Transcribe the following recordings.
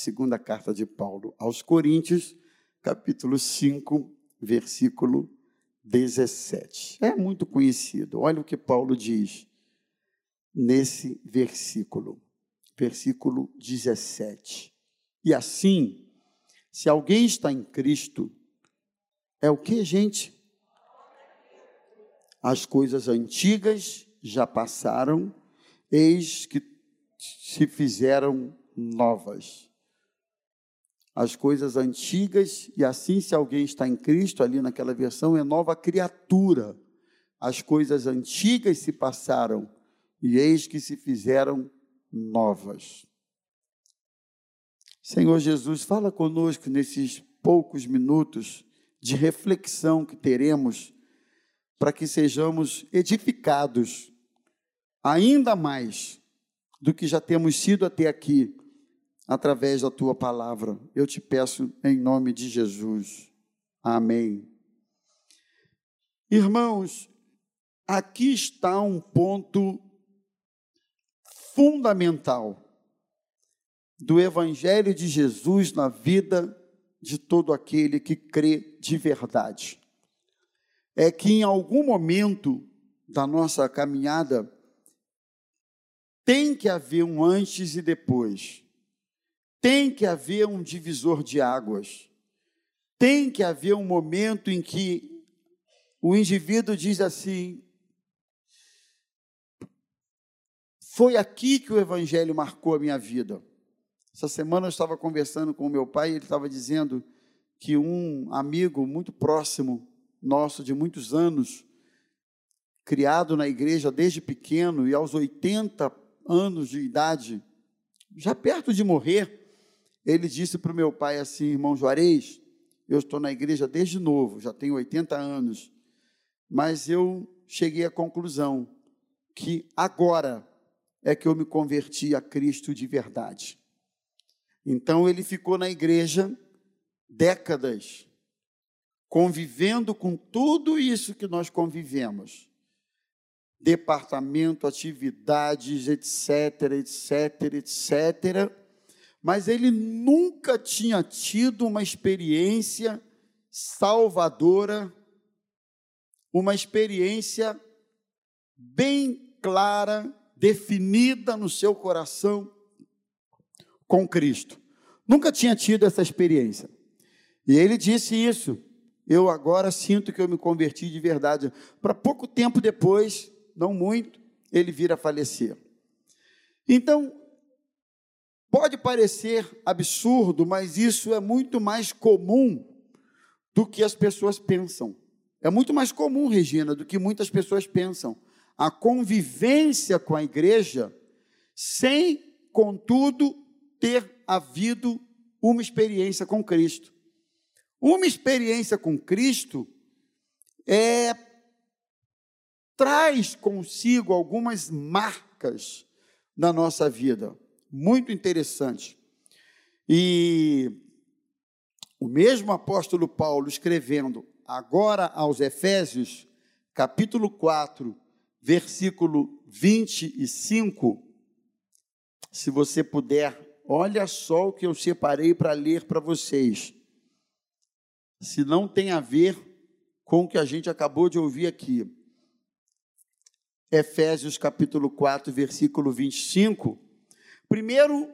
segunda carta de Paulo aos Coríntios, capítulo 5, versículo 17. É muito conhecido. Olha o que Paulo diz nesse versículo, versículo 17. E assim, se alguém está em Cristo, é o que, gente? As coisas antigas já passaram, eis que se fizeram novas. As coisas antigas, e assim, se alguém está em Cristo, ali naquela versão, é nova criatura. As coisas antigas se passaram, e eis que se fizeram novas. Senhor Jesus, fala conosco nesses poucos minutos de reflexão que teremos para que sejamos edificados ainda mais do que já temos sido até aqui através da tua palavra. Eu te peço em nome de Jesus. Amém. Irmãos, aqui está um ponto fundamental do Evangelho de Jesus na vida de todo aquele que crê de verdade. É que em algum momento da nossa caminhada tem que haver um antes e depois. Tem que haver um divisor de águas. Tem que haver um momento em que o indivíduo diz assim: Foi aqui que o Evangelho marcou a minha vida. Essa semana eu estava conversando com meu pai e ele estava dizendo que um amigo muito próximo nosso, de muitos anos, criado na igreja desde pequeno e aos 80 anos de idade, já perto de morrer, ele disse para o meu pai assim: irmão Juarez, eu estou na igreja desde novo, já tenho 80 anos, mas eu cheguei à conclusão que agora é que eu me converti a Cristo de verdade. Então ele ficou na igreja décadas, convivendo com tudo isso que nós convivemos. Departamento, atividades, etc, etc, etc. Mas ele nunca tinha tido uma experiência salvadora, uma experiência bem clara, definida no seu coração com Cristo. Nunca tinha tido essa experiência. E ele disse isso. Eu agora sinto que eu me converti de verdade. Para pouco tempo depois, não muito, ele vir a falecer. Então, pode parecer absurdo, mas isso é muito mais comum do que as pessoas pensam. É muito mais comum, Regina, do que muitas pessoas pensam. A convivência com a igreja, sem, contudo, ter havido uma experiência com Cristo. Uma experiência com Cristo é traz consigo algumas marcas na nossa vida, muito interessante. E o mesmo apóstolo Paulo escrevendo agora aos Efésios, capítulo 4, versículo 25, se você puder Olha só o que eu separei para ler para vocês. Se não tem a ver com o que a gente acabou de ouvir aqui. Efésios capítulo 4, versículo 25. Primeiro,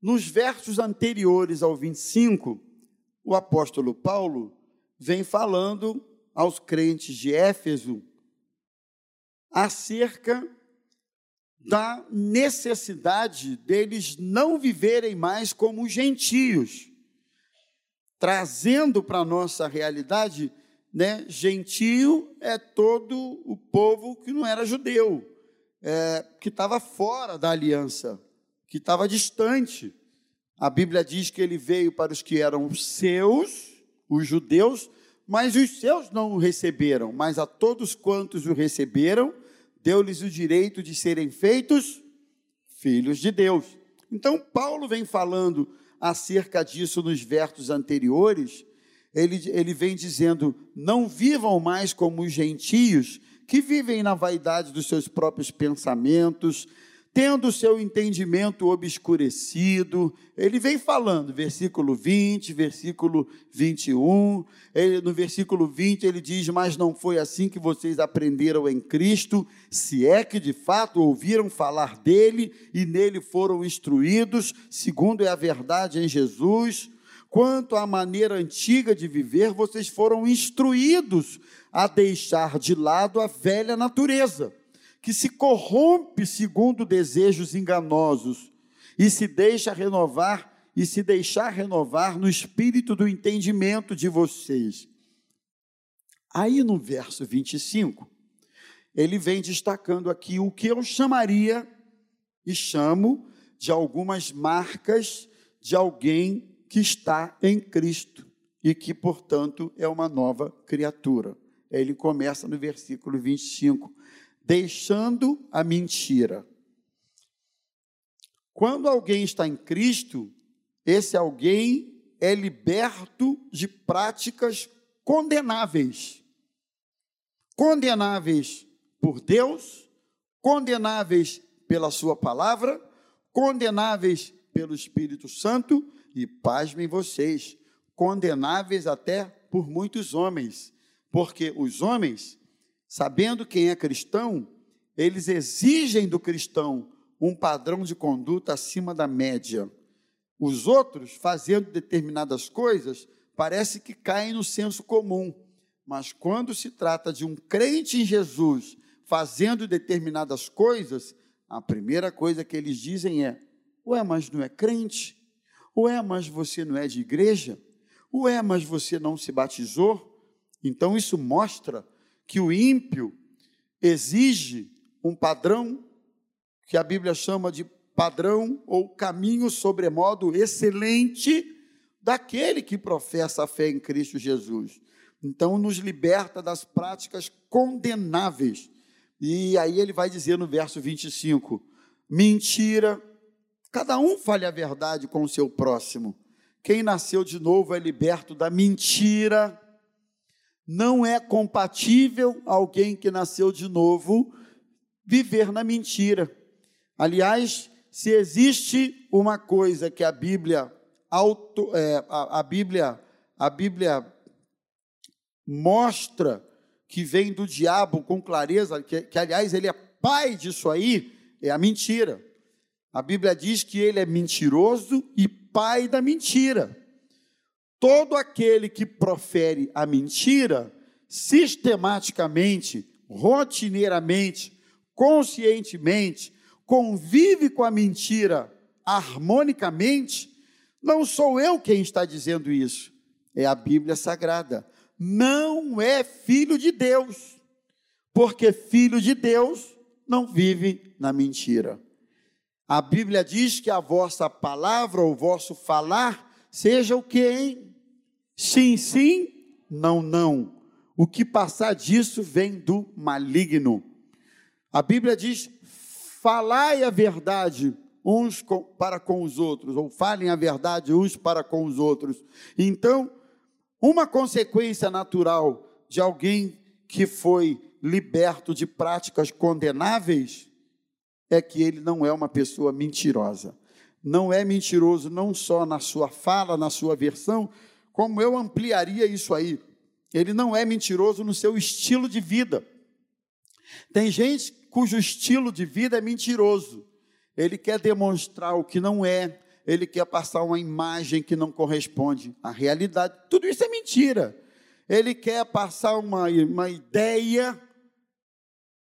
nos versos anteriores ao 25, o apóstolo Paulo vem falando aos crentes de Éfeso acerca da necessidade deles não viverem mais como gentios, trazendo para a nossa realidade, né, gentio é todo o povo que não era judeu, é, que estava fora da aliança, que estava distante. A Bíblia diz que ele veio para os que eram seus, os judeus, mas os seus não o receberam, mas a todos quantos o receberam, deu-lhes o direito de serem feitos filhos de Deus. Então, Paulo vem falando acerca disso nos versos anteriores, ele, ele vem dizendo: não vivam mais como os gentios, que vivem na vaidade dos seus próprios pensamentos, tendo seu entendimento obscurecido. Ele vem falando, versículo 20, versículo 21. Ele, no versículo 20 ele diz: Mas não foi assim que vocês aprenderam em Cristo, se é que de fato ouviram falar dele e nele foram instruídos, segundo é a verdade em Jesus. Quanto à maneira antiga de viver, vocês foram instruídos a deixar de lado a velha natureza que se corrompe segundo desejos enganosos e se deixa renovar e se deixar renovar no espírito do entendimento de vocês. Aí no verso 25, ele vem destacando aqui o que eu chamaria e chamo de algumas marcas de alguém que está em Cristo e que, portanto, é uma nova criatura. Ele começa no versículo 25 deixando a mentira. Quando alguém está em Cristo, esse alguém é liberto de práticas condenáveis. Condenáveis por Deus, condenáveis pela Sua palavra, condenáveis pelo Espírito Santo e, pasmem vocês, condenáveis até por muitos homens, porque os homens sabendo quem é cristão, eles exigem do cristão um padrão de conduta acima da média. Os outros, fazendo determinadas coisas, parece que caem no senso comum. Mas quando se trata de um crente em Jesus fazendo determinadas coisas, a primeira coisa que eles dizem é: Ué, mas não é crente? Ué, mas você não é de igreja? Ué, mas você não se batizou? Então isso mostra que o ímpio exige um padrão que a Bíblia chama de padrão ou caminho sobremodo excelente daquele que professa a fé em Cristo Jesus. Então, nos liberta das práticas condenáveis. E aí ele vai dizer no verso 25: mentira, cada um fale a verdade com o seu próximo. Quem nasceu de novo é liberto da mentira não é compatível alguém que nasceu de novo viver na mentira. Aliás, se existe uma coisa que a Bíblia auto, é, a, a, Bíblia a Bíblia mostra que vem do diabo com clareza, que, que aliás ele é pai disso aí, é a mentira. A Bíblia diz que ele é mentiroso e pai da mentira todo aquele que profere a mentira, sistematicamente, rotineiramente, conscientemente, convive com a mentira harmonicamente, não sou eu quem está dizendo isso, é a Bíblia Sagrada. Não é filho de Deus, porque filho de Deus não vive na mentira. A Bíblia diz que a vossa palavra, o vosso falar, seja o que, hein? Sim, sim, não, não. O que passar disso vem do maligno. A Bíblia diz: falai a verdade uns com, para com os outros, ou falem a verdade uns para com os outros. Então, uma consequência natural de alguém que foi liberto de práticas condenáveis é que ele não é uma pessoa mentirosa. Não é mentiroso não só na sua fala, na sua versão, como eu ampliaria isso aí? Ele não é mentiroso no seu estilo de vida. Tem gente cujo estilo de vida é mentiroso. Ele quer demonstrar o que não é, ele quer passar uma imagem que não corresponde à realidade. Tudo isso é mentira. Ele quer passar uma, uma ideia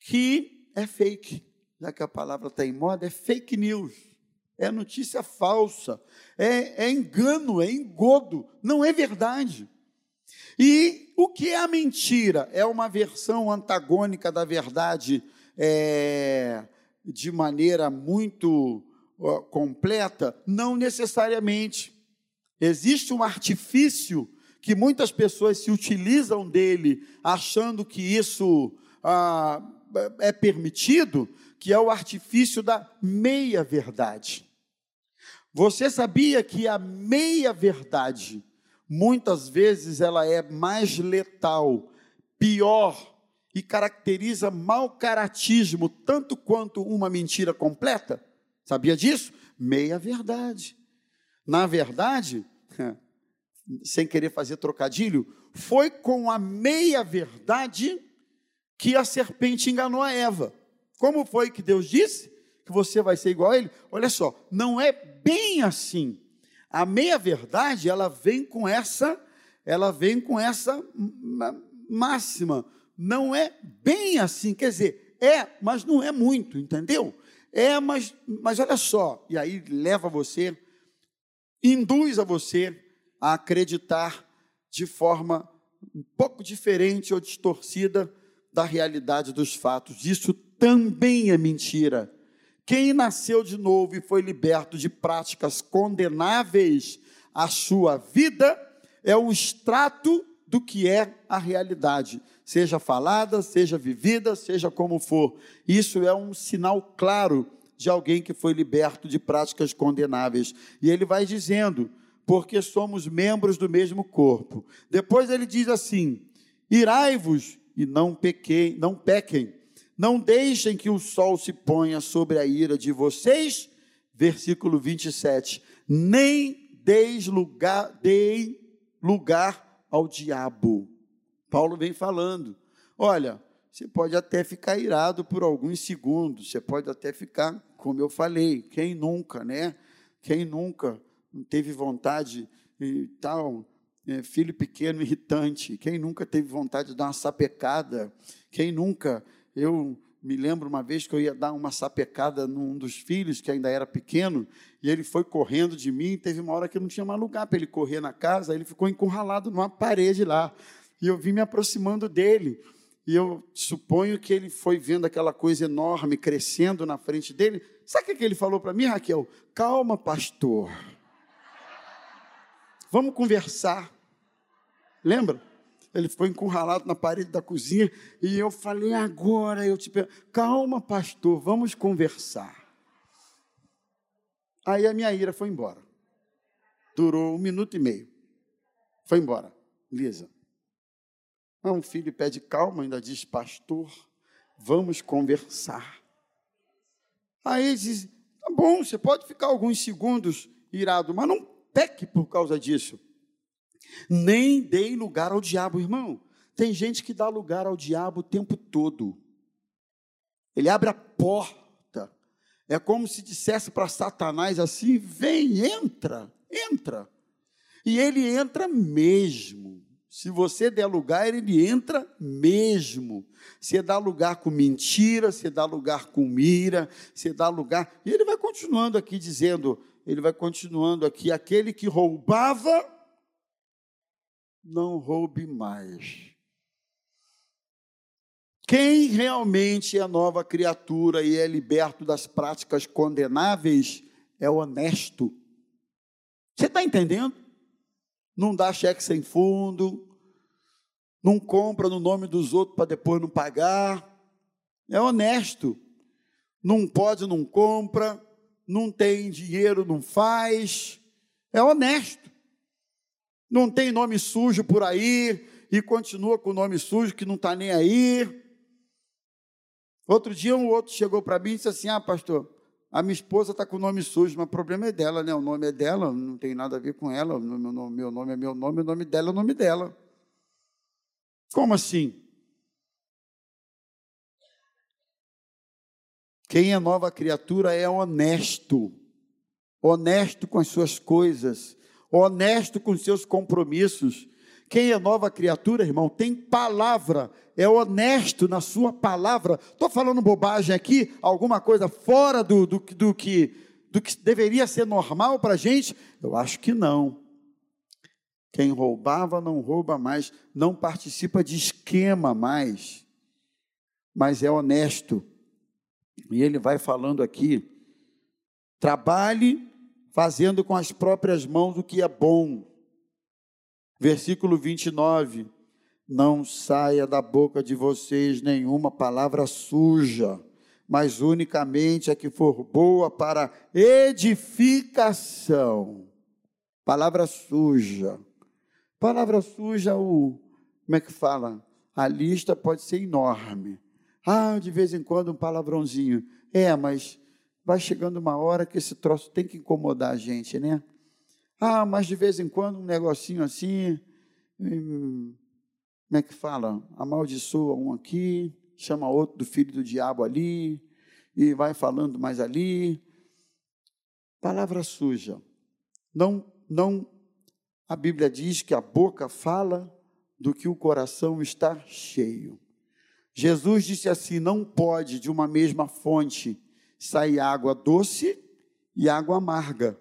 que é fake. Já que a palavra está em moda, é fake news é notícia falsa, é, é engano, é engodo, não é verdade. E o que é a mentira? É uma versão antagônica da verdade é, de maneira muito completa? Não necessariamente. Existe um artifício que muitas pessoas se utilizam dele, achando que isso ah, é permitido, que é o artifício da meia-verdade. Você sabia que a meia-verdade, muitas vezes, ela é mais letal, pior e caracteriza mau caratismo tanto quanto uma mentira completa? Sabia disso? Meia verdade. Na verdade, sem querer fazer trocadilho, foi com a meia verdade que a serpente enganou a Eva. Como foi que Deus disse? Que você vai ser igual a ele? Olha só, não é bem assim. A meia verdade, ela vem com essa, ela vem com essa máxima. Não é bem assim, quer dizer, é, mas não é muito, entendeu? É, mas, mas olha só, e aí leva você, induz a você a acreditar de forma um pouco diferente ou distorcida da realidade dos fatos. Isso também é mentira. Quem nasceu de novo e foi liberto de práticas condenáveis à sua vida é um extrato do que é a realidade, seja falada, seja vivida, seja como for. Isso é um sinal claro de alguém que foi liberto de práticas condenáveis. E ele vai dizendo: porque somos membros do mesmo corpo. Depois ele diz assim: irai-vos e não pequem, não pequem. Não deixem que o sol se ponha sobre a ira de vocês. Versículo 27. Nem deis lugar, deem lugar ao diabo. Paulo vem falando. Olha, você pode até ficar irado por alguns segundos, você pode até ficar, como eu falei, quem nunca, né? Quem nunca teve vontade e tal, é, filho pequeno irritante, quem nunca teve vontade de dar uma sapecada, quem nunca, eu me lembro uma vez que eu ia dar uma sapecada num dos filhos, que ainda era pequeno, e ele foi correndo de mim, teve uma hora que não tinha mais lugar para ele correr na casa, ele ficou encurralado numa parede lá, e eu vim me aproximando dele, e eu suponho que ele foi vendo aquela coisa enorme crescendo na frente dele, sabe o que ele falou para mim, Raquel? Calma, pastor, Vamos conversar. Lembra? Ele foi encurralado na parede da cozinha e eu falei, agora eu te pergunto, calma, pastor, vamos conversar. Aí a minha ira foi embora. Durou um minuto e meio. Foi embora. Lisa. Um filho pede calma, ainda diz, pastor, vamos conversar. Aí diz, tá bom, você pode ficar alguns segundos irado, mas não peque por causa disso. Nem dei lugar ao diabo, irmão. Tem gente que dá lugar ao diabo o tempo todo. Ele abre a porta. É como se dissesse para Satanás assim: vem, entra, entra. E ele entra mesmo. Se você der lugar, ele entra mesmo. Você dá lugar com mentira, você dá lugar com mira, você dá lugar. E ele vai continuando aqui dizendo: ele vai continuando aqui: aquele que roubava, não roube mais. Quem realmente é nova criatura e é liberto das práticas condenáveis é honesto. Você está entendendo? Não dá cheque sem fundo, não compra no nome dos outros para depois não pagar. É honesto. Não pode, não compra não tem dinheiro, não faz, é honesto. Não tem nome sujo por aí e continua com o nome sujo que não está nem aí. Outro dia um outro chegou para mim e disse assim: Ah, pastor, a minha esposa está com o nome sujo, mas o problema é dela, né? O nome é dela, não tem nada a ver com ela. Meu nome, é meu nome, o nome dela é o nome dela. Como assim? Quem é nova criatura é honesto, honesto com as suas coisas, honesto com seus compromissos. Quem é nova criatura, irmão, tem palavra, é honesto na sua palavra. Estou falando bobagem aqui, alguma coisa fora do, do, do, que, do que deveria ser normal para a gente? Eu acho que não. Quem roubava não rouba mais, não participa de esquema mais, mas é honesto e ele vai falando aqui: trabalhe fazendo com as próprias mãos o que é bom. Versículo 29. Não saia da boca de vocês nenhuma palavra suja, mas unicamente a que for boa para edificação. Palavra suja. Palavra suja, o, como é que fala? a lista pode ser enorme. Ah, de vez em quando um palavrãozinho. É, mas vai chegando uma hora que esse troço tem que incomodar a gente, né? Ah, mas de vez em quando um negocinho assim, hum, como é que fala? Amaldiçoa um aqui, chama outro do filho do diabo ali, e vai falando mais ali. Palavra suja. Não, não, a Bíblia diz que a boca fala do que o coração está cheio. Jesus disse assim: não pode de uma mesma fonte sair água doce e água amarga.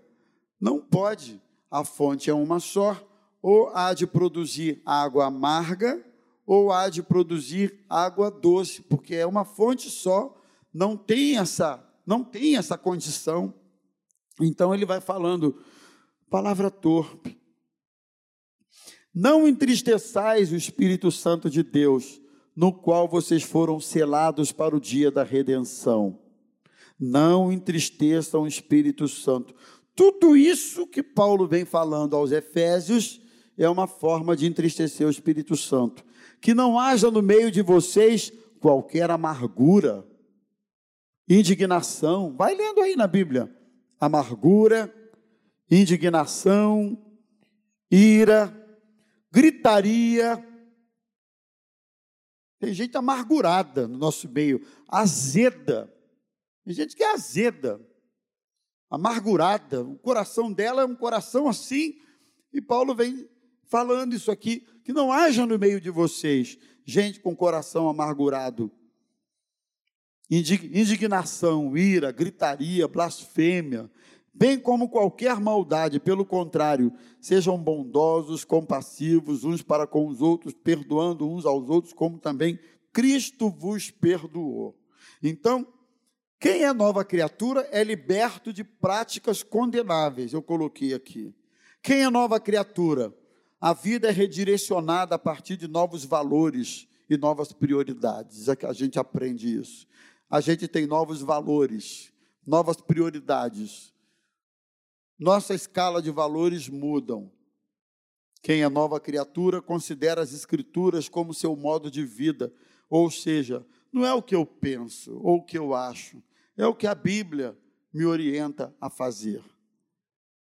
Não pode. A fonte é uma só, ou há de produzir água amarga, ou há de produzir água doce, porque é uma fonte só, não tem essa, não tem essa condição. Então ele vai falando palavra torpe. Não entristeçais o Espírito Santo de Deus, no qual vocês foram selados para o dia da redenção. Não entristeçam o Espírito Santo. Tudo isso que Paulo vem falando aos Efésios é uma forma de entristecer o Espírito Santo. Que não haja no meio de vocês qualquer amargura, indignação. Vai lendo aí na Bíblia. Amargura, indignação, ira, gritaria. Tem gente amargurada no nosso meio, azeda. Tem gente que é azeda, amargurada. O coração dela é um coração assim. E Paulo vem falando isso aqui, que não haja no meio de vocês gente com coração amargurado. Indignação, ira, gritaria, blasfêmia, bem como qualquer maldade, pelo contrário, sejam bondosos, compassivos uns para com os outros, perdoando uns aos outros, como também Cristo vos perdoou. Então, quem é nova criatura é liberto de práticas condenáveis, eu coloquei aqui. Quem é nova criatura? A vida é redirecionada a partir de novos valores e novas prioridades. É que a gente aprende isso. A gente tem novos valores, novas prioridades nossa escala de valores mudam. Quem é nova criatura considera as Escrituras como seu modo de vida, ou seja, não é o que eu penso ou o que eu acho, é o que a Bíblia me orienta a fazer.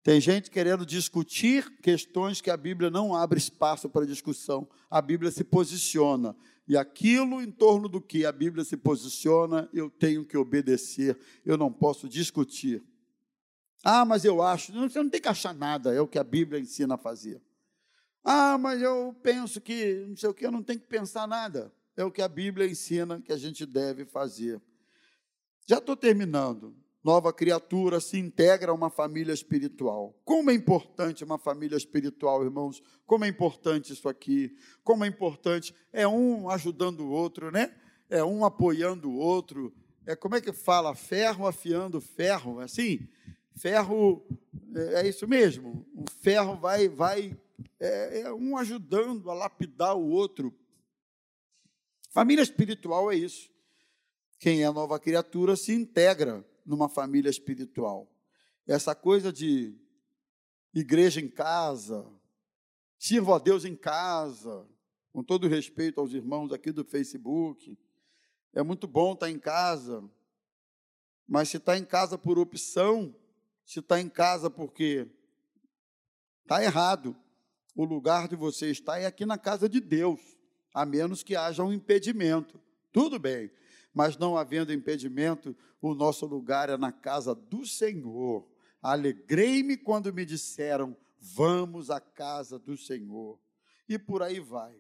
Tem gente querendo discutir questões que a Bíblia não abre espaço para discussão. A Bíblia se posiciona. E aquilo em torno do que a Bíblia se posiciona, eu tenho que obedecer. Eu não posso discutir. Ah, mas eu acho. Você não tem que achar nada, é o que a Bíblia ensina a fazer. Ah, mas eu penso que não sei o que, eu não tenho que pensar nada. É o que a Bíblia ensina que a gente deve fazer. Já estou terminando. Nova criatura se integra a uma família espiritual. Como é importante uma família espiritual, irmãos? Como é importante isso aqui? Como é importante? É um ajudando o outro, né? É um apoiando o outro. É como é que fala? Ferro afiando ferro, é assim? ferro é, é isso mesmo. O ferro vai, vai é, é um ajudando a lapidar o outro. Família espiritual é isso. Quem é nova criatura se integra numa família espiritual. Essa coisa de igreja em casa, sirva a Deus em casa, com todo respeito aos irmãos aqui do Facebook. É muito bom estar em casa, mas se está em casa por opção, se está em casa porque está errado. O lugar de você estar é aqui na casa de Deus, a menos que haja um impedimento. Tudo bem, mas não havendo impedimento, o nosso lugar é na casa do Senhor. Alegrei-me quando me disseram: vamos à casa do Senhor. E por aí vai.